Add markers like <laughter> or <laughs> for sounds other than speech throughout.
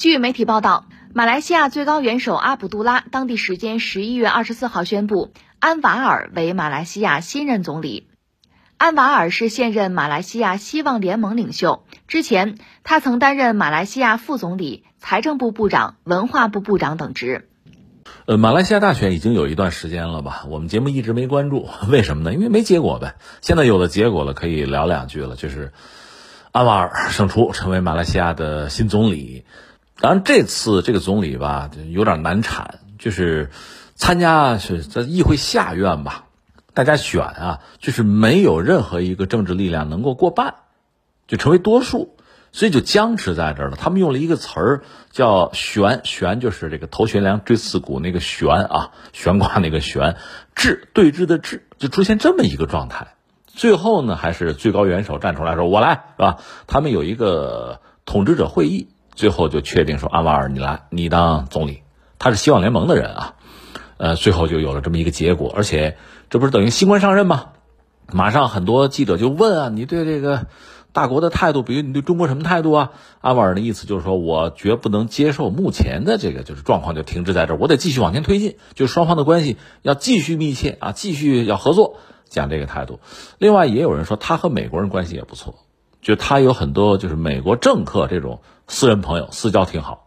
据媒体报道，马来西亚最高元首阿卜杜拉当地时间十一月二十四号宣布，安瓦尔为马来西亚新任总理。安瓦尔是现任马来西亚希望联盟领袖，之前他曾担任马来西亚副总理、财政部部长、文化部部长等职。呃，马来西亚大选已经有一段时间了吧？我们节目一直没关注，<laughs> 为什么呢？因为没结果呗。现在有了结果了，可以聊两句了，就是安瓦尔胜出，成为马来西亚的新总理。当然，这次这个总理吧，有点难产，就是参加是在议会下院吧。大家选啊，就是没有任何一个政治力量能够过半，就成为多数，所以就僵持在这儿了。他们用了一个词儿叫“悬”，悬就是这个头悬梁锥刺股那个悬啊，悬挂那个悬，峙对峙的峙，就出现这么一个状态。最后呢，还是最高元首站出来说：“我来，是吧？”他们有一个统治者会议，最后就确定说：“安瓦尔，你来，你当总理。”他是希望联盟的人啊。呃，最后就有了这么一个结果，而且这不是等于新官上任吗？马上很多记者就问啊，你对这个大国的态度，比如你对中国什么态度啊？安瓦尔的意思就是说我绝不能接受目前的这个就是状况就停滞在这儿，我得继续往前推进，就双方的关系要继续密切啊，继续要合作，讲这个态度。另外也有人说他和美国人关系也不错，就他有很多就是美国政客这种私人朋友，私交挺好。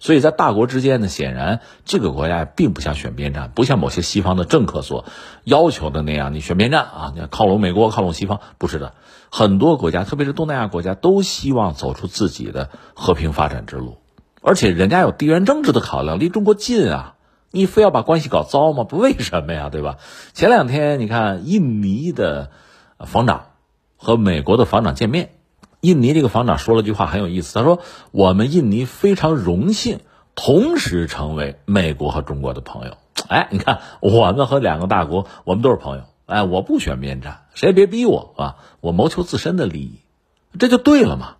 所以在大国之间呢，显然这个国家并不想选边站，不像某些西方的政客所要求的那样，你选边站啊，你要靠拢美国，靠拢西方，不是的。很多国家，特别是东南亚国家，都希望走出自己的和平发展之路，而且人家有地缘政治的考量，离中国近啊，你非要把关系搞糟吗？不，为什么呀？对吧？前两天你看，印尼的防长和美国的防长见面。印尼这个防长说了句话很有意思，他说：“我们印尼非常荣幸同时成为美国和中国的朋友。”哎，你看，我们和两个大国，我们都是朋友。哎，我不选边站，谁也别逼我啊！我谋求自身的利益，这就对了嘛。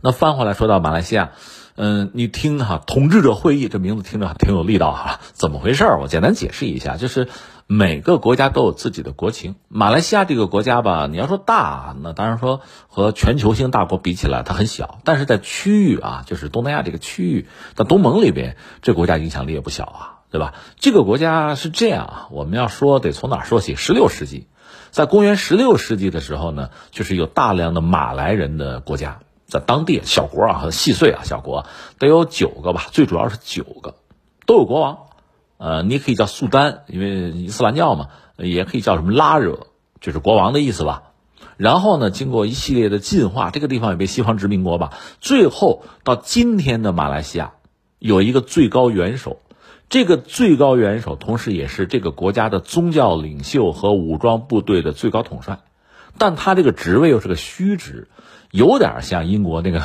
那翻回来说到马来西亚，嗯，你听哈，统治者会议这名字听着挺有力道哈，怎么回事？我简单解释一下，就是。每个国家都有自己的国情。马来西亚这个国家吧，你要说大，那当然说和全球性大国比起来，它很小。但是在区域啊，就是东南亚这个区域，在东盟里边，这国家影响力也不小啊，对吧？这个国家是这样啊，我们要说得从哪说起？十六世纪，在公元十六世纪的时候呢，就是有大量的马来人的国家，在当地小国啊，细碎啊，小国得有九个吧，最主要是九个，都有国王。呃，你可以叫苏丹，因为伊斯兰教嘛，也可以叫什么拉惹，就是国王的意思吧。然后呢，经过一系列的进化，这个地方也被西方殖民过吧。最后到今天的马来西亚，有一个最高元首，这个最高元首同时也是这个国家的宗教领袖和武装部队的最高统帅，但他这个职位又是个虚职，有点像英国那个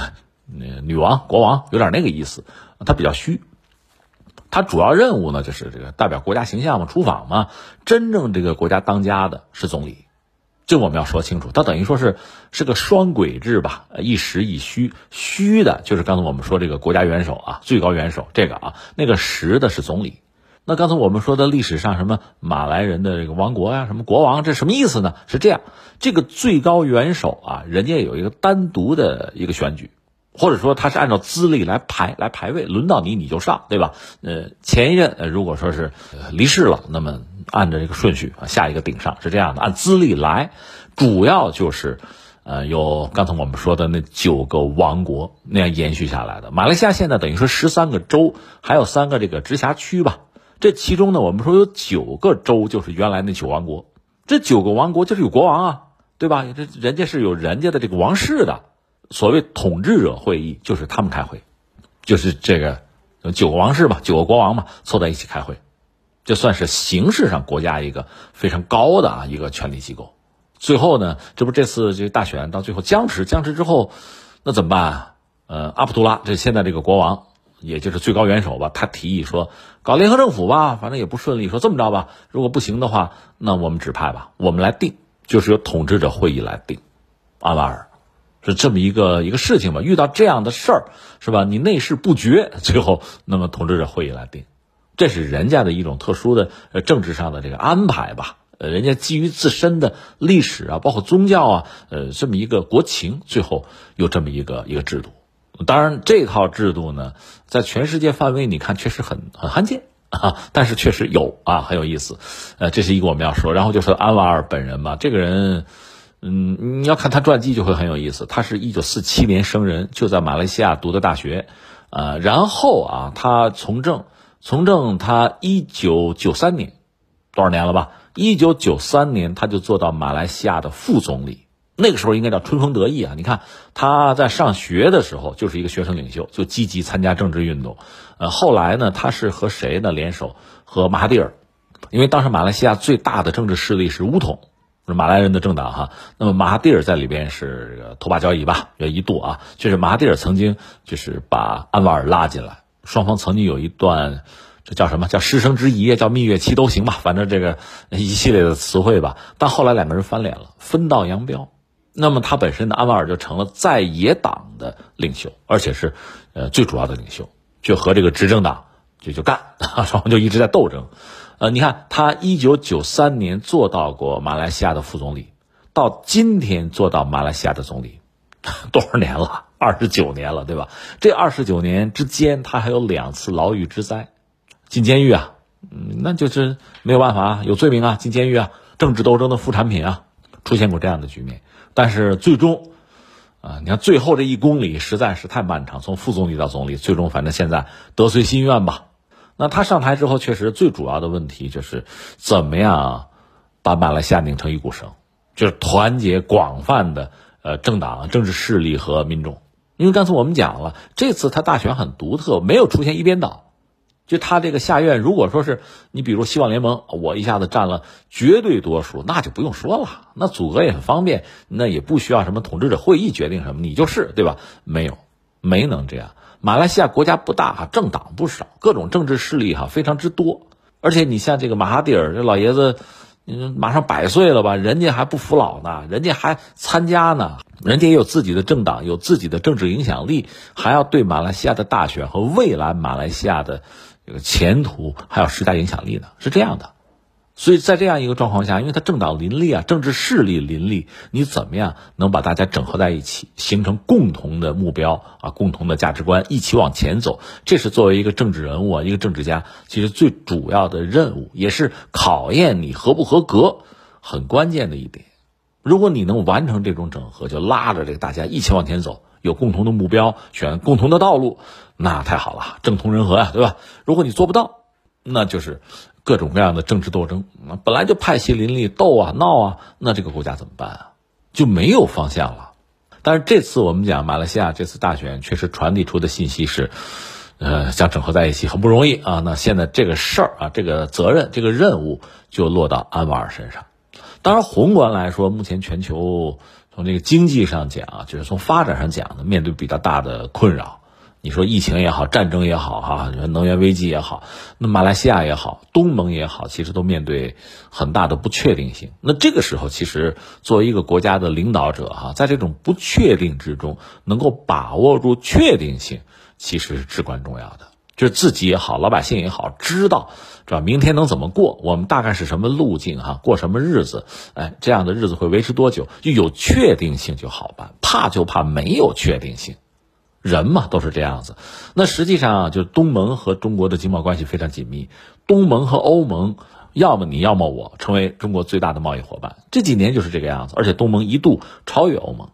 那女王、国王，有点那个意思，他比较虚。他主要任务呢，就是这个代表国家形象嘛，出访嘛。真正这个国家当家的是总理，这我们要说清楚。他等于说是是个双轨制吧，一实一虚。虚的就是刚才我们说这个国家元首啊，最高元首这个啊，那个实的是总理。那刚才我们说的历史上什么马来人的这个王国呀，什么国王，这什么意思呢？是这样，这个最高元首啊，人家有一个单独的一个选举。或者说他是按照资历来排来排位，轮到你你就上，对吧？呃，前一任呃如果说是离世了，那么按照这个顺序，下一个顶上是这样的，按资历来，主要就是呃有刚才我们说的那九个王国那样延续下来的。马来西亚现在等于说十三个州，还有三个这个直辖区吧。这其中呢，我们说有九个州就是原来那九王国，这九个王国就是有国王啊，对吧？这人家是有人家的这个王室的。所谓统治者会议就是他们开会，就是这个九个王室嘛，九个国王嘛，凑在一起开会，这算是形式上国家一个非常高的啊一个权力机构。最后呢，这不这次这大选到最后僵持，僵持之后，那怎么办？呃，阿卜杜拉这现在这个国王，也就是最高元首吧，他提议说搞联合政府吧，反正也不顺利。说这么着吧，如果不行的话，那我们指派吧，我们来定，就是由统治者会议来定，阿瓦尔。是这么一个一个事情吧，遇到这样的事儿，是吧？你内事不决，<laughs> 最后那么统治者会议来定，这是人家的一种特殊的呃政治上的这个安排吧。呃，人家基于自身的历史啊，包括宗教啊，呃，这么一个国情，最后有这么一个一个制度。当然，这套制度呢，在全世界范围你看确实很很罕见 <laughs> 啊，但是确实有啊，很有意思。呃，这是一个我们要说。然后就是安瓦尔本人嘛，这个人，嗯，你要看他传记就会很有意思。他是一九四七年生人，就在马来西亚读的大学，呃，然后啊，他从政，从政他一九九三年，多少年了吧？一九九三年他就做到马来西亚的副总理。那个时候应该叫春风得意啊！你看他在上学的时候就是一个学生领袖，就积极参加政治运动。呃，后来呢，他是和谁呢联手？和马哈蒂尔，因为当时马来西亚最大的政治势力是乌统，马来人的政党哈。那么马哈蒂尔在里边是头把交椅吧，有一度啊，就是马哈蒂尔曾经就是把安瓦尔拉进来，双方曾经有一段这叫什么叫师生之谊，叫蜜月期都行吧，反正这个一系列的词汇吧。但后来两个人翻脸了，分道扬镳。那么他本身的安瓦尔就成了在野党的领袖，而且是，呃最主要的领袖，就和这个执政党就就干，<laughs> 双方就一直在斗争。呃，你看他一九九三年做到过马来西亚的副总理，到今天做到马来西亚的总理，多少年了？二十九年了，对吧？这二十九年之间，他还有两次牢狱之灾，进监狱啊，嗯，那就是没有办法啊，有罪名啊，进监狱啊，政治斗争的副产品啊，出现过这样的局面。但是最终，啊，你看最后这一公里实在是太漫长，从副总理到总理，最终反正现在得遂心愿吧。那他上台之后，确实最主要的问题就是怎么样把马来西亚拧成一股绳，就是团结广泛的呃政党、政治势力和民众。因为刚才我们讲了，这次他大选很独特，没有出现一边倒。就他这个下院，如果说是你，比如希望联盟，我一下子占了绝对多数，那就不用说了，那组阁也很方便，那也不需要什么统治者会议决定什么，你就是对吧？没有，没能这样。马来西亚国家不大哈，政党不少，各种政治势力哈非常之多，而且你像这个马哈蒂尔这老爷子，嗯，马上百岁了吧，人家还不服老呢，人家还参加呢，人家也有自己的政党，有自己的政治影响力，还要对马来西亚的大选和未来马来西亚的。这个前途还有时代影响力呢，是这样的，所以在这样一个状况下，因为他政党林立啊，政治势力林立，你怎么样能把大家整合在一起，形成共同的目标啊，共同的价值观，一起往前走？这是作为一个政治人物啊，一个政治家，其实最主要的任务，也是考验你合不合格很关键的一点。如果你能完成这种整合，就拉着这个大家一起往前走。有共同的目标，选共同的道路，那太好了，政通人和啊，对吧？如果你做不到，那就是各种各样的政治斗争。本来就派系林立，斗啊闹啊，那这个国家怎么办啊？就没有方向了。但是这次我们讲马来西亚这次大选，确实传递出的信息是，呃，想整合在一起很不容易啊。那现在这个事儿啊，这个责任、这个任务就落到安瓦尔身上。当然，宏观来说，目前全球。从这个经济上讲啊，就是从发展上讲呢，面对比较大的困扰。你说疫情也好，战争也好，哈，你说能源危机也好，那马来西亚也好，东盟也好，其实都面对很大的不确定性。那这个时候，其实作为一个国家的领导者，哈，在这种不确定之中，能够把握住确定性，其实是至关重要的。就是自己也好，老百姓也好，知道，是吧？明天能怎么过？我们大概是什么路径？哈，过什么日子？哎，这样的日子会维持多久？就有确定性就好办。怕就怕没有确定性，人嘛都是这样子。那实际上，就东盟和中国的经贸关系非常紧密。东盟和欧盟，要么你要么我，成为中国最大的贸易伙伴。这几年就是这个样子。而且东盟一度超越欧盟，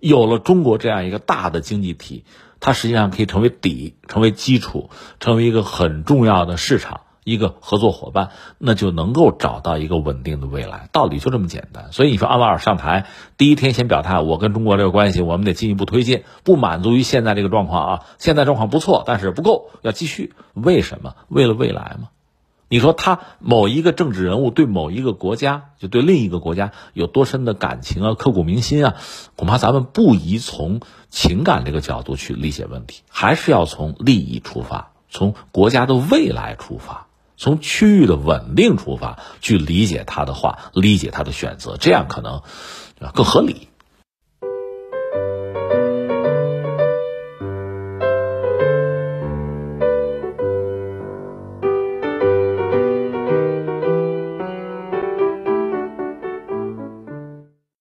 有了中国这样一个大的经济体。它实际上可以成为底，成为基础，成为一个很重要的市场，一个合作伙伴，那就能够找到一个稳定的未来。道理就这么简单。所以你说安瓦尔上台第一天先表态，我跟中国这个关系，我们得进一步推进，不满足于现在这个状况啊，现在状况不错，但是不够，要继续。为什么？为了未来嘛。你说他某一个政治人物对某一个国家，就对另一个国家有多深的感情啊，刻骨铭心啊？恐怕咱们不宜从情感这个角度去理解问题，还是要从利益出发，从国家的未来出发，从区域的稳定出发去理解他的话，理解他的选择，这样可能更合理。